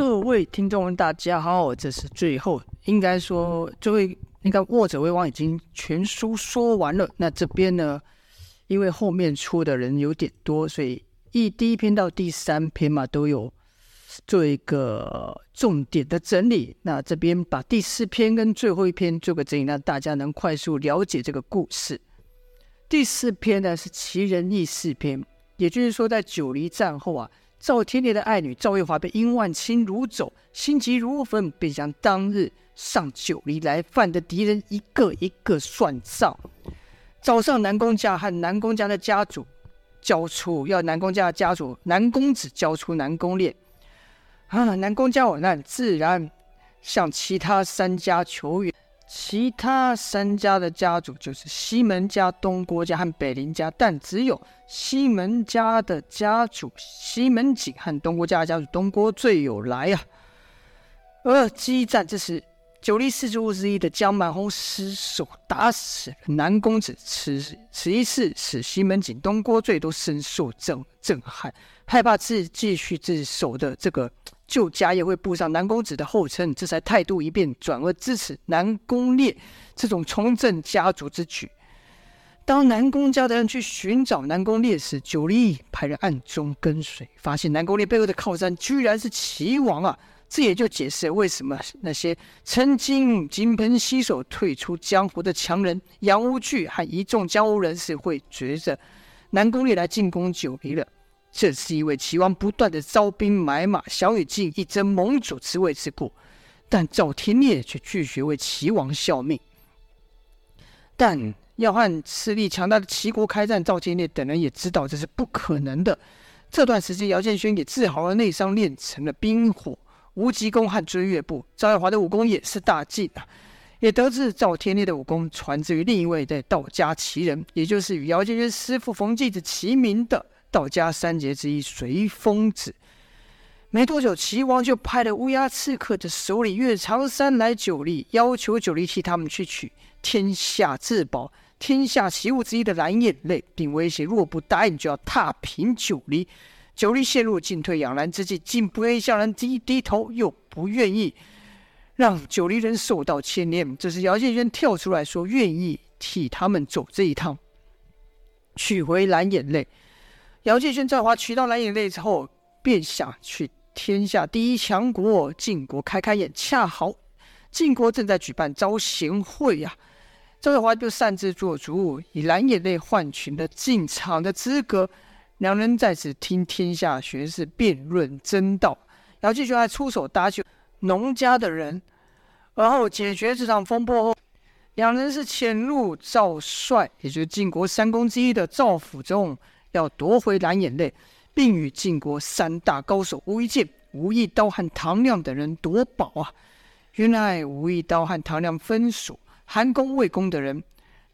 各位听众们，大家好，这是最后，应该说，最后应该《沃者为王》已经全书说完了。那这边呢，因为后面出的人有点多，所以一第一篇到第三篇嘛，都有做一个重点的整理。那这边把第四篇跟最后一篇做个整理，让大家能快速了解这个故事。第四篇呢是奇人异事篇，也就是说，在九黎战后啊。赵天烈的爱女赵月华被殷万青掳走，心急如焚，便将当日上九黎来犯的敌人一个一个算账。早上，南宫家和南宫家的家主交出，要南宫家的家主南公子交出南宫烈。啊，南宫家有难，自然向其他三家求援。其他三家的家主就是西门家、东郭家和北林家，但只有西门家的家主西门景和东郭家的家主东郭最有来啊。而激战之时，九黎四柱之一的江满红失手打死了南公子，此此一事使西门景、东郭最都深受震震撼，害怕自继续自守的这个。旧家业会步上南公子的后尘，这才态度一变，转而支持南宫烈这种重振家族之举。当南宫家的人去寻找南宫烈时，九黎派人暗中跟随，发现南宫烈背后的靠山居然是齐王啊！这也就解释为什么那些曾经金盆洗手退出江湖的强人杨无惧和一众江湖人士会觉着南宫烈来进攻九黎了。这是因为齐王不断的招兵买马，想与晋一争盟主之位之故，但赵天烈却拒绝为齐王效命。但要和势力强大的齐国开战，赵天烈等人也知道这是不可能的。这段时间，姚建轩也治好了内伤，练成了冰火无极功和追月步。赵月华的武功也是大进啊，也得知赵天烈的武功传自于另一位在道家奇人，也就是与姚建轩师傅冯继子齐名的。道家三杰之一随风子，没多久，齐王就派了乌鸦刺客的首领岳长山来九黎，要求九黎替他们去取天下至宝、天下奇物之一的蓝眼泪，并威胁若不答应，就要踏平九黎。九黎陷入进退两难之际，既不愿意向人低低头，又不愿意让九黎人受到牵连。这时，姚建轩跳出来说，愿意替他们走这一趟，取回蓝眼泪。姚建轩、在华取到蓝眼泪之后，便想去天下第一强国晋国开开眼。恰好晋国正在举办招贤会呀、啊，赵月华就擅自做主，以蓝眼泪换取了进场的资格。两人在此听天下学士辩论争道。姚建轩还出手搭救农家的人，而后解决这场风波后，两人是潜入赵帅，也就是晋国三公之一的赵府中。要夺回蓝眼泪，并与晋国三大高手吴一剑、吴一刀和唐亮等人夺宝啊！原来吴一刀和唐亮分属韩公、魏公的人，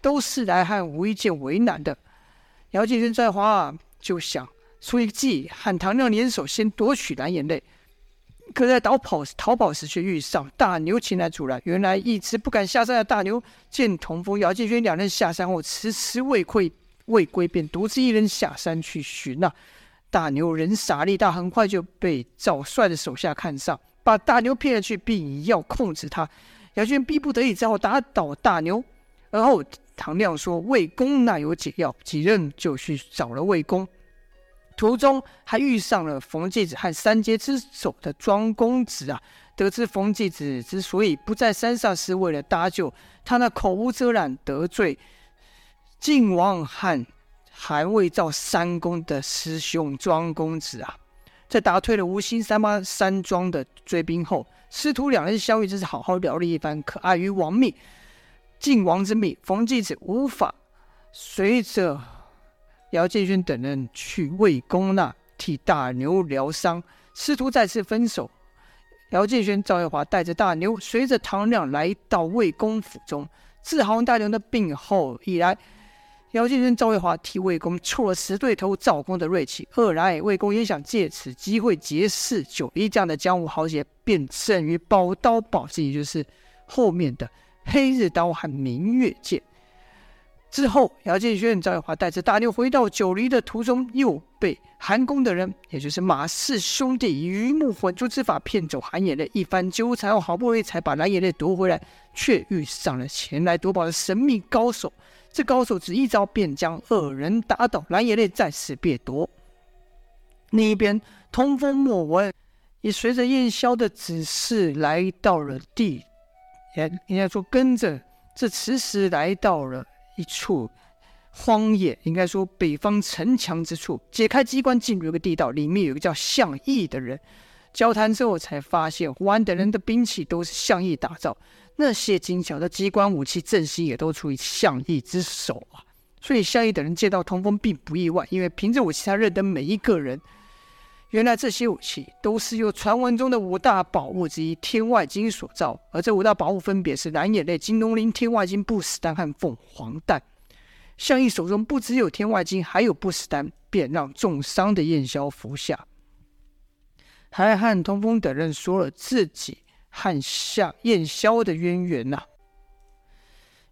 都是来和吴一剑为难的。姚建轩、在华啊，就想出一个计，和唐亮联手，先夺取蓝眼泪。可在逃跑逃跑时，却遇上大牛前来阻拦。原来一直不敢下山的大牛，见童风、姚建轩两人下山后迟迟未归。未归，便独自一人下山去寻那、大牛人傻力大，很快就被赵帅的手下看上，把大牛骗了去，并要控制他。姚军逼不得已，只好打倒大牛。而后唐亮说：“魏公那有解药。”几人就去找了魏公。途中还遇上了冯继子和三杰之首的庄公子啊。得知冯继子之所以不在山上，是为了搭救他那口无遮拦得罪。晋王和韩魏赵三公的师兄庄公子啊，在打退了吴兴、三八、山庄的追兵后，师徒两人相遇，真是好好聊了一番。可碍于王命，晋王之命，冯继子无法随着姚建勋等人去魏公那替大牛疗伤。师徒再次分手，姚建勋、赵月华带着大牛，随着唐亮来到魏公府中，治好大牛的病后，以来。姚建轩、赵月华替魏公挫了死对头赵公的锐气。二来，魏公也想借此机会结识九黎这样的江湖豪杰，便胜于宝刀宝剑，也就是后面的黑日刀和明月剑。之后，姚建轩、赵月华带着大妞回到九黎的途中，又被韩公的人，也就是马氏兄弟以鱼目混珠之法骗走蓝眼泪。一番纠缠后，好不容易才把蓝眼泪夺回来，却遇上了前来夺宝的神秘高手。这高手只一招便将二人打倒，蓝眼泪再次被夺。另一边，通风莫文也随着燕霄的指示来到了地，也应该说跟着这此时来到了。一处荒野，应该说北方城墙之处，解开机关进入一个地道，里面有一个叫项义的人。交谈之后才发现，胡安等人的兵器都是项义打造，那些精巧的机关武器阵型也都出于项义之手啊。所以项义等人见到通风并不意外，因为凭着武器他认得每一个人。原来这些武器都是由传闻中的五大宝物之一天外金所造，而这五大宝物分别是蓝眼泪、金龙鳞、天外金、不死丹和凤凰蛋。项义手中不只有天外金，还有不死丹，便让重伤的燕霄服下，还和通风等人说了自己和夏燕萧的渊源呐、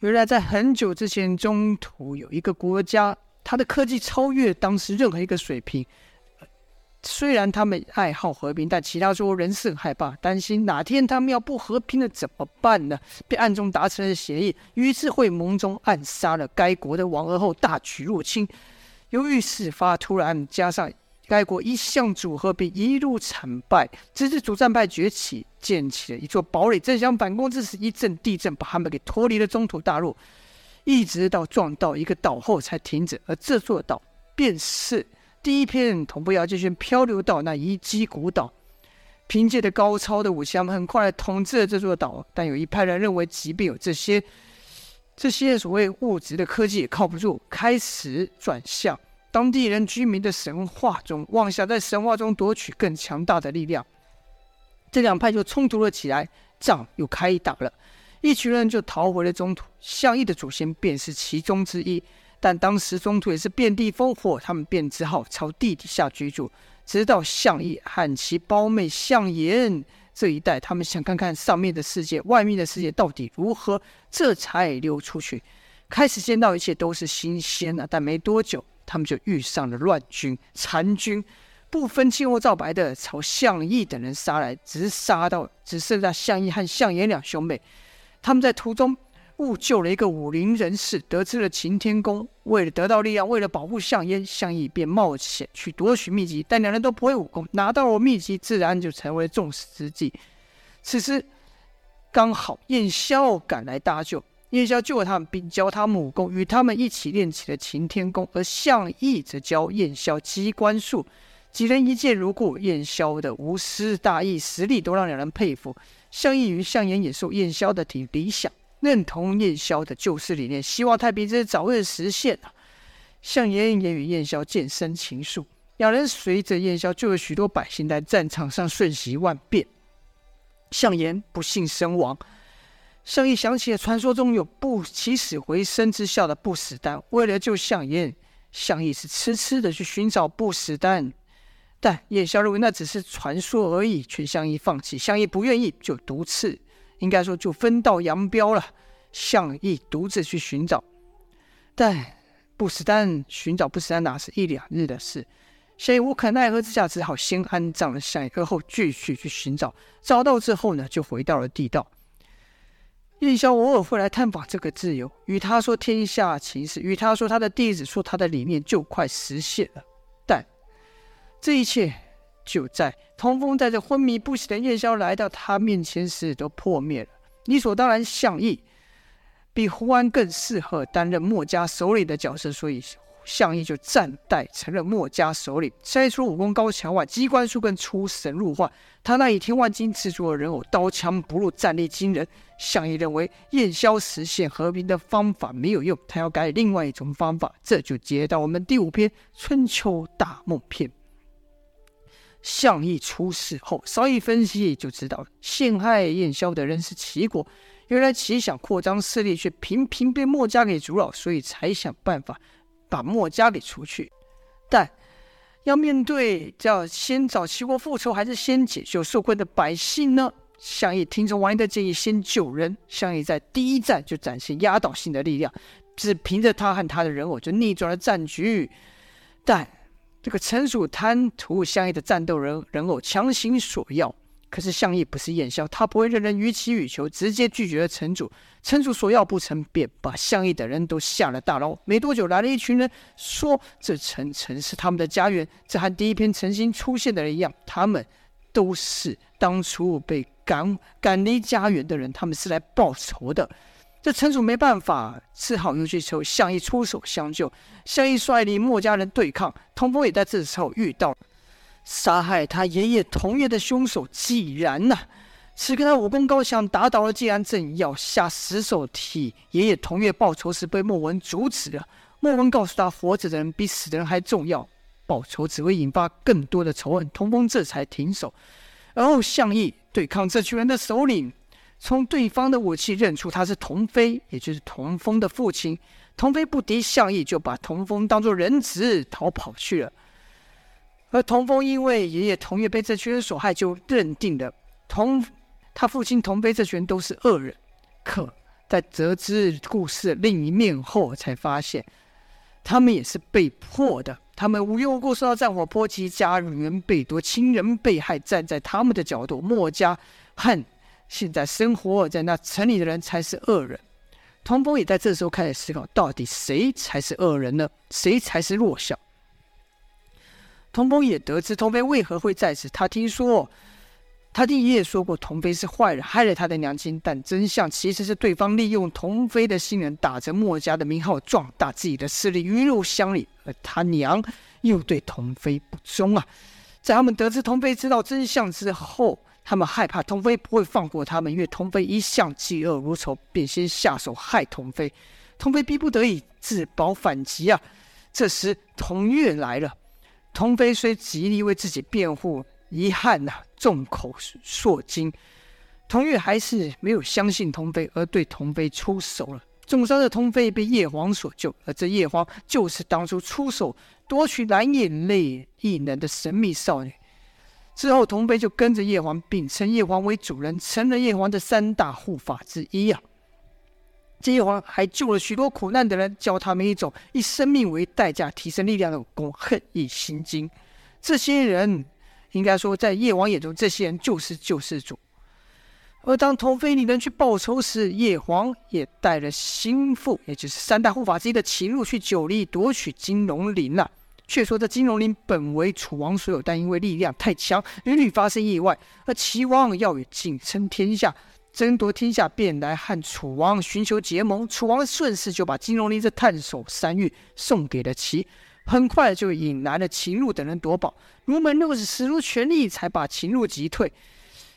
原来在很久之前，中土有一个国家，它的科技超越当时任何一个水平。虽然他们爱好和平，但其他诸侯仍是很害怕，担心哪天他们要不和平了怎么办呢？便暗中达成了协议，于是会盟中暗杀了该国的王，而后大举入侵。由于事发突然，加上该国一向主和平，一路惨败，直至主战派崛起，建起了一座堡垒，正想反攻之时，一阵地震把他们给脱离了中土大陆，一直到撞到一个岛后才停止。而这座岛便是。第一篇同步姚建轩漂流到那遗迹古岛，凭借着高超的武器，他们很快统治了这座岛。但有一派人认为，即便有这些这些所谓物质的科技也靠不住，开始转向当地人居民的神话中，妄想在神话中夺取更强大的力量。这两派就冲突了起来，仗又开打了，一群人就逃回了中土。项义的祖先便是其中之一。但当时中土也是遍地烽火，他们便只好朝地底下居住，直到项义和其胞妹项妍这一代，他们想看看上面的世界、外面的世界到底如何，这才溜出去，开始见到一切都是新鲜啊。但没多久，他们就遇上了乱军、残军，不分青红皂白的朝项义等人杀来，只是杀到只剩下项义和项妍两兄妹。他们在途中。误救了一个武林人士，得知了擎天宫。为了得到力量，为了保护项妍，项义便冒险去夺取秘籍。但两人都不会武功，拿到了秘籍，自然就成为了众矢之的。此时刚好燕霄赶来搭救，燕霄救了他们，并教他武功，与他们一起练起了擎天功。而项义则教燕霄机关术，几人一见如故。燕霄的无私大义、实力都让两人佩服。项义与项妍也受燕霄的体理想。认同燕霄的救世理念，希望太平之日早日实现啊！项妍也与燕霄渐生情愫，两人随着燕霄救了许多百姓，在战场上瞬息万变。项妍不幸身亡，项义想起了传说中有不起死回生之效的不死丹，为了救项燕，项义是痴痴的去寻找不死丹，但燕霄认为那只是传说而已，劝项义放弃。项义不愿意，就独自。应该说，就分道扬镳了。项义独自去寻找，但不死丹寻找不死丹哪是一两日的事？项义无可奈何之下，只好先安葬了项义，而后继续去寻找。找到之后呢，就回到了地道。燕霄偶尔会来探访这个挚友，与他说天下情事，与他说他的弟子说他的理念就快实现了。但这一切。就在通风带着昏迷不醒的燕霄来到他面前时，都破灭了。理所当然，相义比胡安更适合担任墨家首领的角色，所以项义就暂代承认墨家首领。虽除武功高强外，机关术更出神入化。他那以天万金制作的人偶，刀枪不入，战力惊人。项义认为燕霄实现和平的方法没有用，他要改另外一种方法。这就接到我们第五篇《春秋大梦篇》。项义出事后，稍一分析就知道，陷害燕霄的人是齐国。原来齐想扩张势力，却频频被墨家给阻扰，所以才想办法把墨家给除去。但要面对，叫先找齐国复仇，还是先解救受困的百姓呢？项义听从王爷的建议，先救人。项义在第一战就展现压倒性的力量。只凭着他和他的人偶就逆转了战局。但这个陈叔贪图项羽的战斗人人偶强行索要。可是项羽不是燕萧，他不会任人予取予求，直接拒绝了城主。城主索要不成，便把项羽的人都下了大牢。没多久，来了一群人，说这城城是他们的家园。这和第一篇曾经出现的人一样，他们都是当初被赶赶离家园的人，他们是来报仇的。这城主没办法，只好又去求项羽出手相救。项羽率领墨家人对抗，童风也在这时候遇到了。杀害他爷爷童月的凶手季然呢、此刻他武功高强，打倒了纪然，正要下死手替爷爷童月报仇时，被莫文阻止了。莫文告诉他，活着的人比死的人还重要，报仇只会引发更多的仇恨。童风这才停手。然后项羽对抗这群人的首领，从对方的武器认出他是童飞，也就是童风的父亲。童飞不敌项羽，就把童风当作人质逃跑去了。而童风因为爷爷童月被这群人所害，就认定了童他父亲童飞这群人都是恶人。可在得知故事另一面后，才发现他们也是被迫的。他们无缘无故受到战火波及，家园被夺，亲人被害。站在他们的角度，墨家和现在生活在那城里的人才是恶人。童风也在这时候开始思考：到底谁才是恶人呢？谁才是弱小？童风也得知童飞为何会在此。他听说，他听爷爷说过，童飞是坏人，害了他的娘亲。但真相其实是对方利用童飞的信任，打着墨家的名号，壮大自己的势力，鱼肉乡里。而他娘又对童飞不忠啊！在他们得知童飞知道真相之后，他们害怕童飞不会放过他们，因为童飞一向嫉恶如仇，便先下手害童飞。童飞逼不得已自保反击啊！这时童月来了。童飞虽极力为自己辩护，遗憾呐，众口铄金。童玉还是没有相信童飞，而对童飞出手了。重伤的童飞被叶黄所救，而这叶黄就是当初出手夺取蓝眼泪异能的神秘少女。之后，童飞就跟着叶黄，并称叶黄为主人，成了叶黄的三大护法之一啊。这叶黄还救了许多苦难的人，教他们一种以生命为代价提升力量的武功——恨意心经。这些人，应该说，在叶黄眼中，这些人就是救世主。而当童飞领人去报仇时，叶黄也带了心腹，也就是三大护法之一的秦禄去九黎夺取金龙鳞了。却说这金龙鳞本为楚王所有，但因为力量太强，屡屡发生意外，而齐王要与晋称天下。争夺天下，便来和楚王寻求结盟。楚王顺势就把金龙鳞这探手山芋送给了齐，很快就引来了秦禄等人夺宝。卢门又是使出全力才把秦禄击退。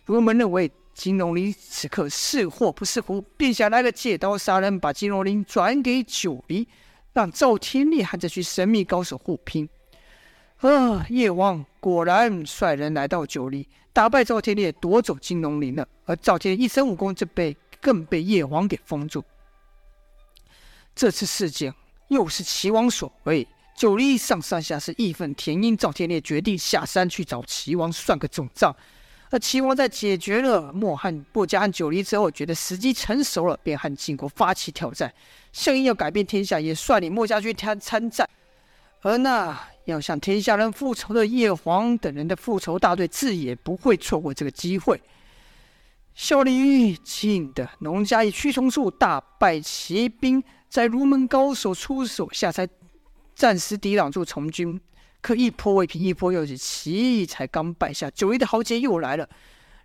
卢门认为金龙鳞此刻是祸不是福，便想来个借刀杀人，把金龙鳞转给九黎，让赵天烈和这群神秘高手互拼。啊！叶王果然率人来到九黎，打败赵天烈，夺走金龙鳞了。而赵天烈一身武功就被更被叶王给封住。这次事件又是齐王所为，九黎上上下是义愤填膺。赵天烈决定下山去找齐王算个总账。而齐王在解决了墨汉、墨家和九黎之后，觉得时机成熟了，便和晋国发起挑战。项羽要改变天下，也率领墨家军参参战。而那要向天下人复仇的叶黄等人的复仇大队，自也不会错过这个机会。效力于晋的农家以驱虫术大败骑兵，在如门高手出手下，才暂时抵挡住从军。可一波未平，一波又起，齐才刚败下，九黎的豪杰又来了。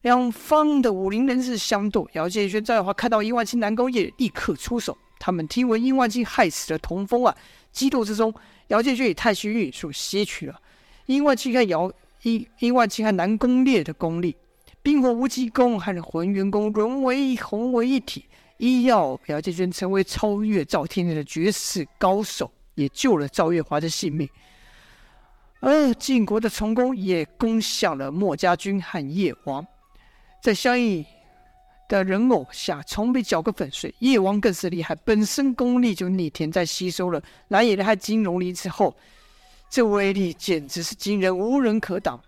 两方的武林人士相斗，姚建轩、赵月华看到一万青南宫夜，立刻出手。他们听闻殷万金害死了童风啊，激斗之中。姚建军以太虚玉所吸取了殷万青和姚殷殷万青和南宫烈的功力，冰火无极功和浑元功融为融为一体，医药姚建军成为超越赵天烈的绝世高手，也救了赵月华的性命。而晋国的重工也攻向了墨家军和叶王，在相应的人偶下，从被搅个粉碎。叶王更是厉害，本身功力就逆天，在吸收了蓝野的和金龙鳞之后，这威力简直是惊人，无人可挡。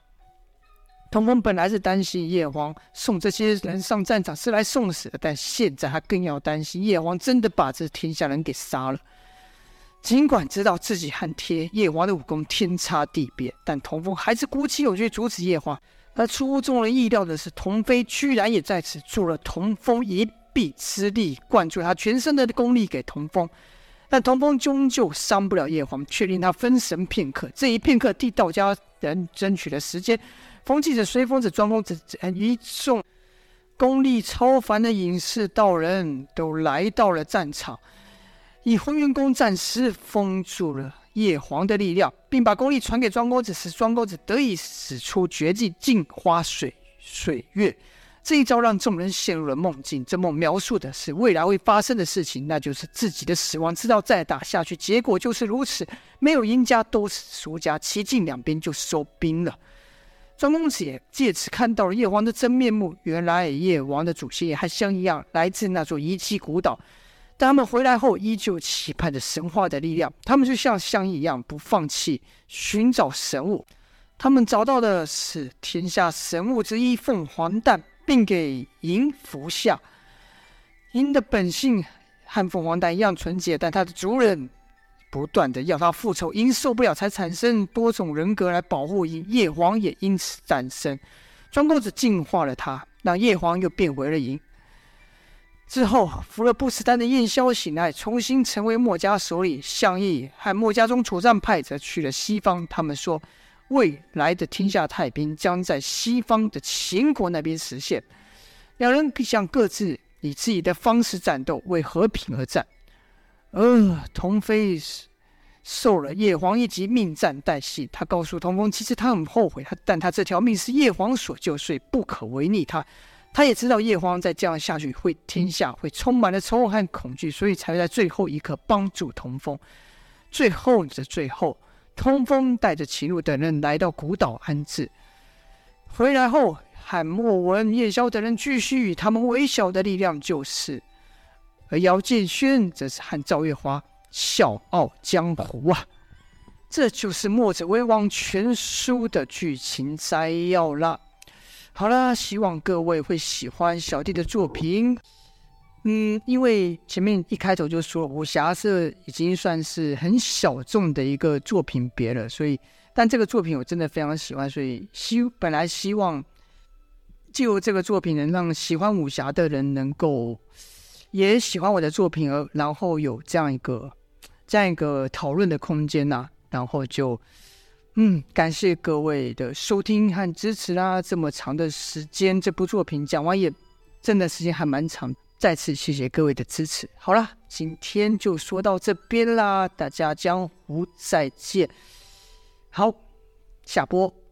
童风本来是担心叶王送这些人上战场是来送死的，但现在他更要担心叶王真的把这天下人给杀了。尽管知道自己和天叶王的武功天差地别，但童风还是鼓起勇气阻止叶王。而出乎众人意料的是，童飞居然也在此助了童风一臂之力，灌注他全身的功力给童风。但童风终究伤不了叶皇，却令他分神片刻。这一片刻替道家人争取了时间。风继子、随风子、庄公子一众功力超凡的隐士道人都来到了战场。以混元功暂时封住了叶皇的力量，并把功力传给庄公子，使庄公子得以使出绝技镜花水水月。这一招让众人陷入了梦境。这梦描述的是未来会发生的事情，那就是自己的死亡。知道再打下去，结果就是如此，没有赢家，都是输家，齐晋两边就收兵了。庄公子也借此看到了叶皇的真面目。原来叶王的祖先也和相一样，来自那座遗迹古岛。但他们回来后，依旧期盼着神话的力量。他们就像相一样，不放弃寻找神物。他们找到的是天下神物之一——凤凰蛋，并给银服下。银的本性和凤凰蛋一样纯洁，但它的主人不断的要它复仇，银受不了，才产生多种人格来保护银。叶皇也因此诞生。庄公子净化了他，让叶皇又变回了银。之后，服了不死丹的燕萧醒来，重新成为墨家首领。项义和墨家中主战派则去了西方。他们说，未来的天下太平将在西方的秦国那边实现。两人想各自以自己的方式战斗，为和平而战。呃，童飞受了叶皇一击，命暂旦夕。他告诉童风，其实他很后悔，他但他这条命是叶皇所救，所以不可违逆。他他也知道叶皇再这样下去，会天下会充满了仇恨和恐惧，所以才会在最后一刻帮助童风。最后的最后，通风带着秦鹿等人来到古岛安置。回来后，喊莫文、叶萧等人继续以他们微小的力量救世，而姚建轩则是和赵月华笑傲江湖啊！这就是《墨者威王》全书的剧情摘要了。好了，希望各位会喜欢小弟的作品。嗯，因为前面一开头就说武侠是已经算是很小众的一个作品别了，所以，但这个作品我真的非常喜欢，所以希本来希望就这个作品能让喜欢武侠的人能够也喜欢我的作品，而然后有这样一个这样一个讨论的空间呐、然后就。嗯，感谢各位的收听和支持啦！这么长的时间，这部作品讲完也真的时间还蛮长。再次谢谢各位的支持。好啦，今天就说到这边啦，大家江湖再见。好，下播。